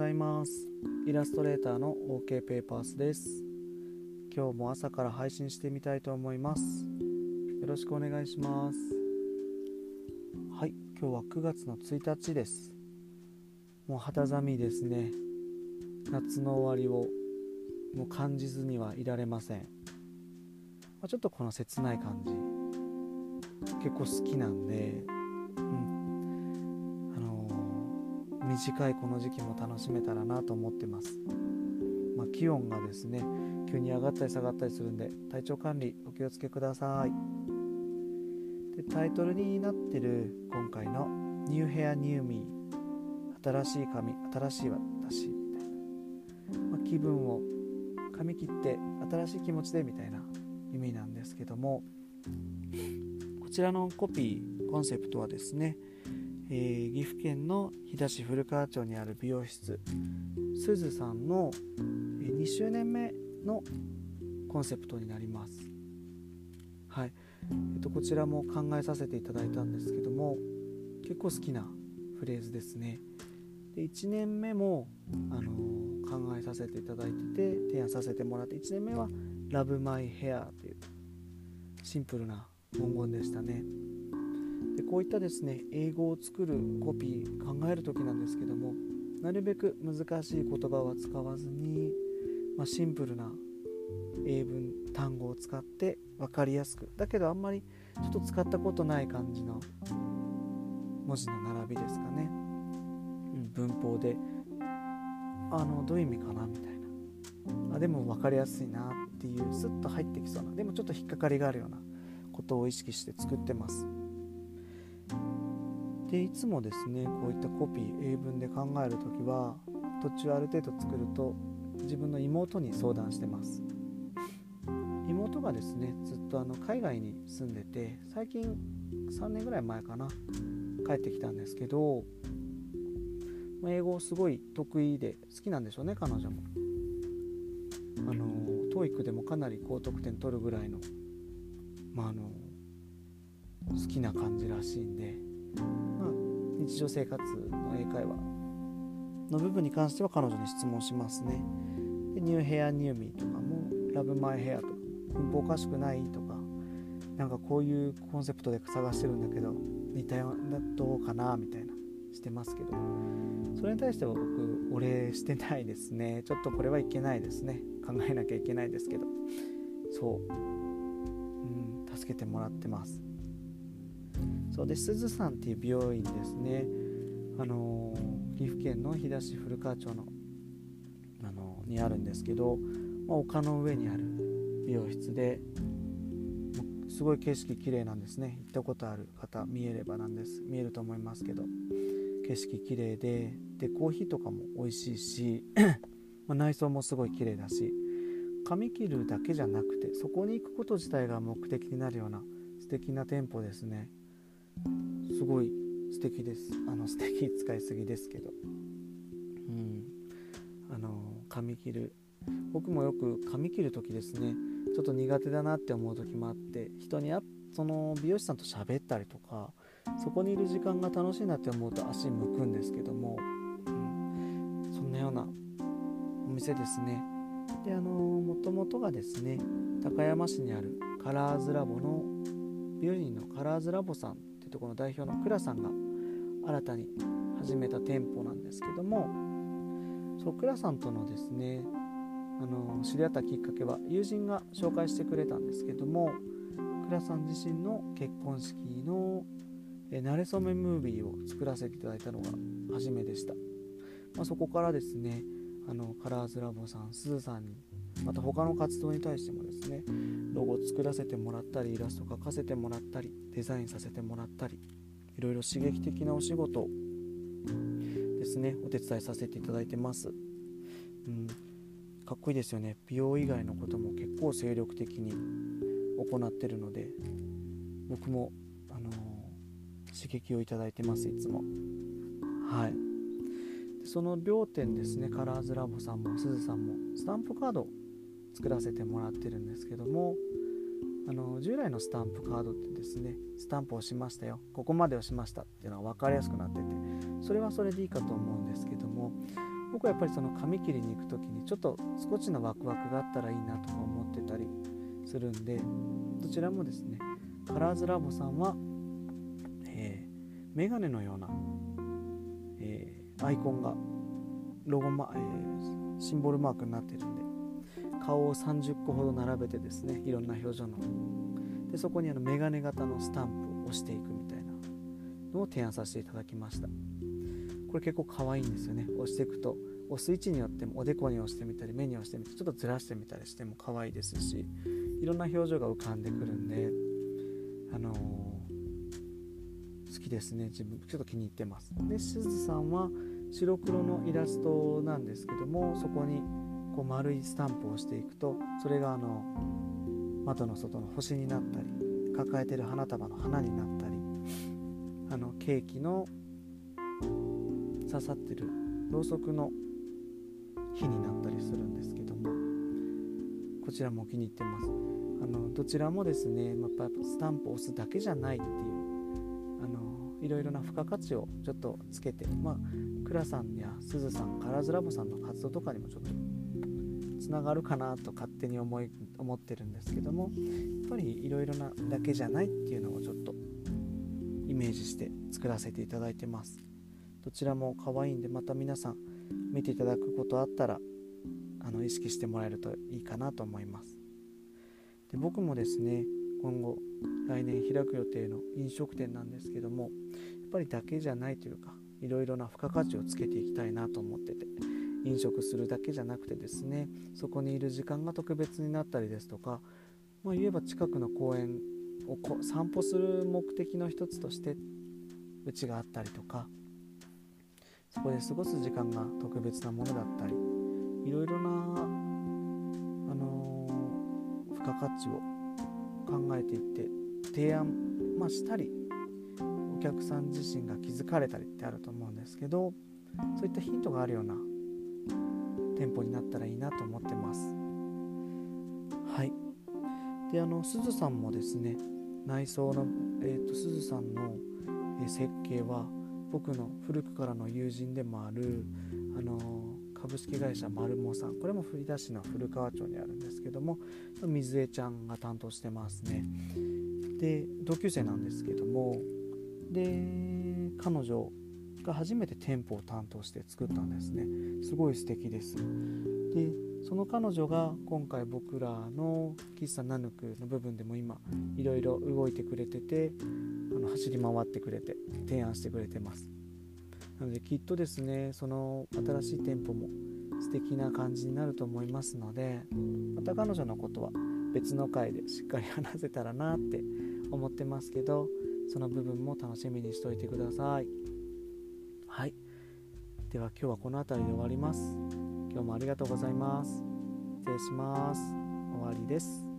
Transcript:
ざいます。イラストレーターの OK ペーパースです。今日も朝から配信してみたいと思います。よろしくお願いします。はい今日は9月の1日です。もう肌寒いですね。夏の終わりをもう感じずにはいられません、まあ、ちょっとこの切ない感じ。結構好きなんで。短いこの時期も楽しめたらなと思ってます、まあ、気温がですね急に上がったり下がったりするんで体調管理お気をつけください。でタイトルになってる今回の「ニューヘアニューミー新しい髪新しい私」みたいな、まあ、気分を髪切って新しい気持ちでみたいな意味なんですけども。こちらのコピーコンセプトはですねえー、岐阜県の飛騨市古川町にある美容室すずさんのえ2周年目のコンセプトになります。はい、えっと、こちらも考えさせていただいたんですけども結構好きなフレーズですね。で1年目も、あのー、考えさせていただいてて提案させてもらって1年目は「Love My Hair」というシンプルな文言でしたね。こういったですね英語を作るコピー考える時なんですけどもなるべく難しい言葉は使わずに、まあ、シンプルな英文単語を使って分かりやすくだけどあんまりちょっと使ったことない感じの文字の並びですかね、うん、文法であのどういう意味かなみたいな。あでも分かりやすいなっていうスッと入ってきそうなでもちょっと引っかかりがあるようなことを意識して作ってます。でいつもですねこういったコピー英文で考える時は途中ある程度作ると自分の妹に相談してます。妹がですねずっとあの海外に住んでて最近3年ぐらい前かな帰ってきたんですけど英語すごい得意で好きなんでしょうね彼女も。あの TOEIC でもかなり高得点取るぐらいのまああの好きな感じらしいんで日常生活の英会話の部分に関しては彼女に質問しますね。でニューヘアニューミーとかもラブマイヘアとか文法おかしくないとかなんかこういうコンセプトで探してるんだけど似たようなどうかなみたいなしてますけど。それに対しては僕お礼してないですね。ちょっとこれはいけないですね。考えなきゃいけないですけど。そう、うん、助けてもらってます。そうですずさんっていう美容院ですね。あの岐阜県の飛騨市古川町のあのにあるんですけど、まあ、丘の上にある美容室ですごい景色綺麗なんですね。行ったことある方見えればなんです。見えると思いますけど。景色綺麗ででコーヒーとかも美味しいし ま内装もすごい綺麗だし髪切るだけじゃなくてそこに行くこと自体が目的になるような素敵な店舗ですね。すごい素敵です。あの素敵使いすぎですけど。うん。あの髪切る。僕もよく髪切る時ですね。ちょっと苦手だなって思う時もあって人にあその美容師さんと喋ったりとかそこにいる時間が楽しいなって思うと足向くんですけども、うん、そんなようなお店ですね。であのもともとがですね高山市にあるカラーズラボの美容院のカラーズラボさんところの代表の倉さんが新たに始めた店舗なんですけどもそう倉さんとのですねあの知り合ったきっかけは友人が紹介してくれたんですけども倉さん自身の結婚式のえ慣れ初めムービーを作らせていただいたのが初めでした、まあ、そこからですねあのカラーズラボさんすずさんにまた他の活動に対してもですねロゴを作らせてもらったりイラスト描かせてもらったりデザインさせてもらったりいろいろ刺激的なお仕事ですねお手伝いさせていただいてます、うん、かっこいいですよね。美容以外のことも結構精力的に行ってるので僕も、あのー、刺激をいただいてますいつも。はい。その両店ですねカラーズラボさんもすずさんもスタンプカード作らせてもらってるんですけどもあの従来のスタンプカードってですねスタンプをしましたよ。ここまでをしましたっていうのは分かりやすくなっててそれはそれでいいかと思うんですけども僕はやっぱりその髪切りに行く時にちょっと少しのワクワクがあったらいいなとか思ってたりするんでどちらもですねカラーズラボさんは、えー、メガネのような、えー、アイコンがロゴマ、えー、シンボルマークになってるんで顔を30個ほど並べてですねいろんな表情の。でそこにあのメガネ型のスタンプを押していくみたいな。のを提案させていただきました。これ結構可愛いんですよね。押していくと押す位置によってもおでこに押してみたり目に押してみたりちょっとずらしてみたりしても可愛いですしいろんな表情が浮かんでくるんであのー、好きですね。自分ちょっと気に入ってます。でしずさんは白黒のイラストなんですけどもそこにこう丸いスタンプをしていくとそれがあの窓の外の星になったり抱えてる花束の花になったりあのケーキの刺さってるろうそくの火になったりするんですけどもこちらも気に入ってます。あのどちらもですね、ま、やっぱスタンプを押すだけじゃないっていうあのいろいろな付加価値をちょっとつけてまあ倉さんやすずさんカラーズラボさんの活動とかにもちょっとつながるかなと勝手に思い思ってるんですけどもやっぱりいろいろなだけじゃないっていうのをちょっとイメージして作らせていただいてます。どちらも可愛いんでまた皆さん見ていただくことあったらあの意識してもらえるといいかなと思います。で僕もですね今後来年開く予定の飲食店なんですけどもやっぱりだけじゃないというかいろいろな付加価値をつけていきたいなと思ってて。飲食するだけじゃなくてですねそこにいる時間が特別になったりですとか、まあ、言えば近くの公園を散歩する目的の一つとしてうちがあったりとかそこで過ごす時間が特別なものだったりいろいろな、あのー、付加価値を考えていって提案、まあ、したりお客さん自身が気づかれたりってあると思うんですけどそういったヒントがあるような店舗になったらいいなと思ってます。はい。であのすずさんもですね内装の、えーと、すずさんの、え設計は僕の古くからの友人でもあるあの株式会社マルモさん。これも振り出しの古川町にあるんですけども水江ちゃんが担当してますね。で同級生なんですけどもで彼女が初めて店舗を担当して作ったんですね。すごい素敵です。でその彼女が今回僕らの喫茶ナヌクの部分でも今いろいろ動いてくれててあの走り回ってくれて提案してくれてます。なのできっとですねその新しい店舗も素敵な感じになると思いますのでまた彼女のことは別の回でしっかり話せたらなって思ってますけどその部分も楽しみにしておいてください。はい。では今日はこの辺りで終わります。今日もありがとうございます。失礼します。終わりです。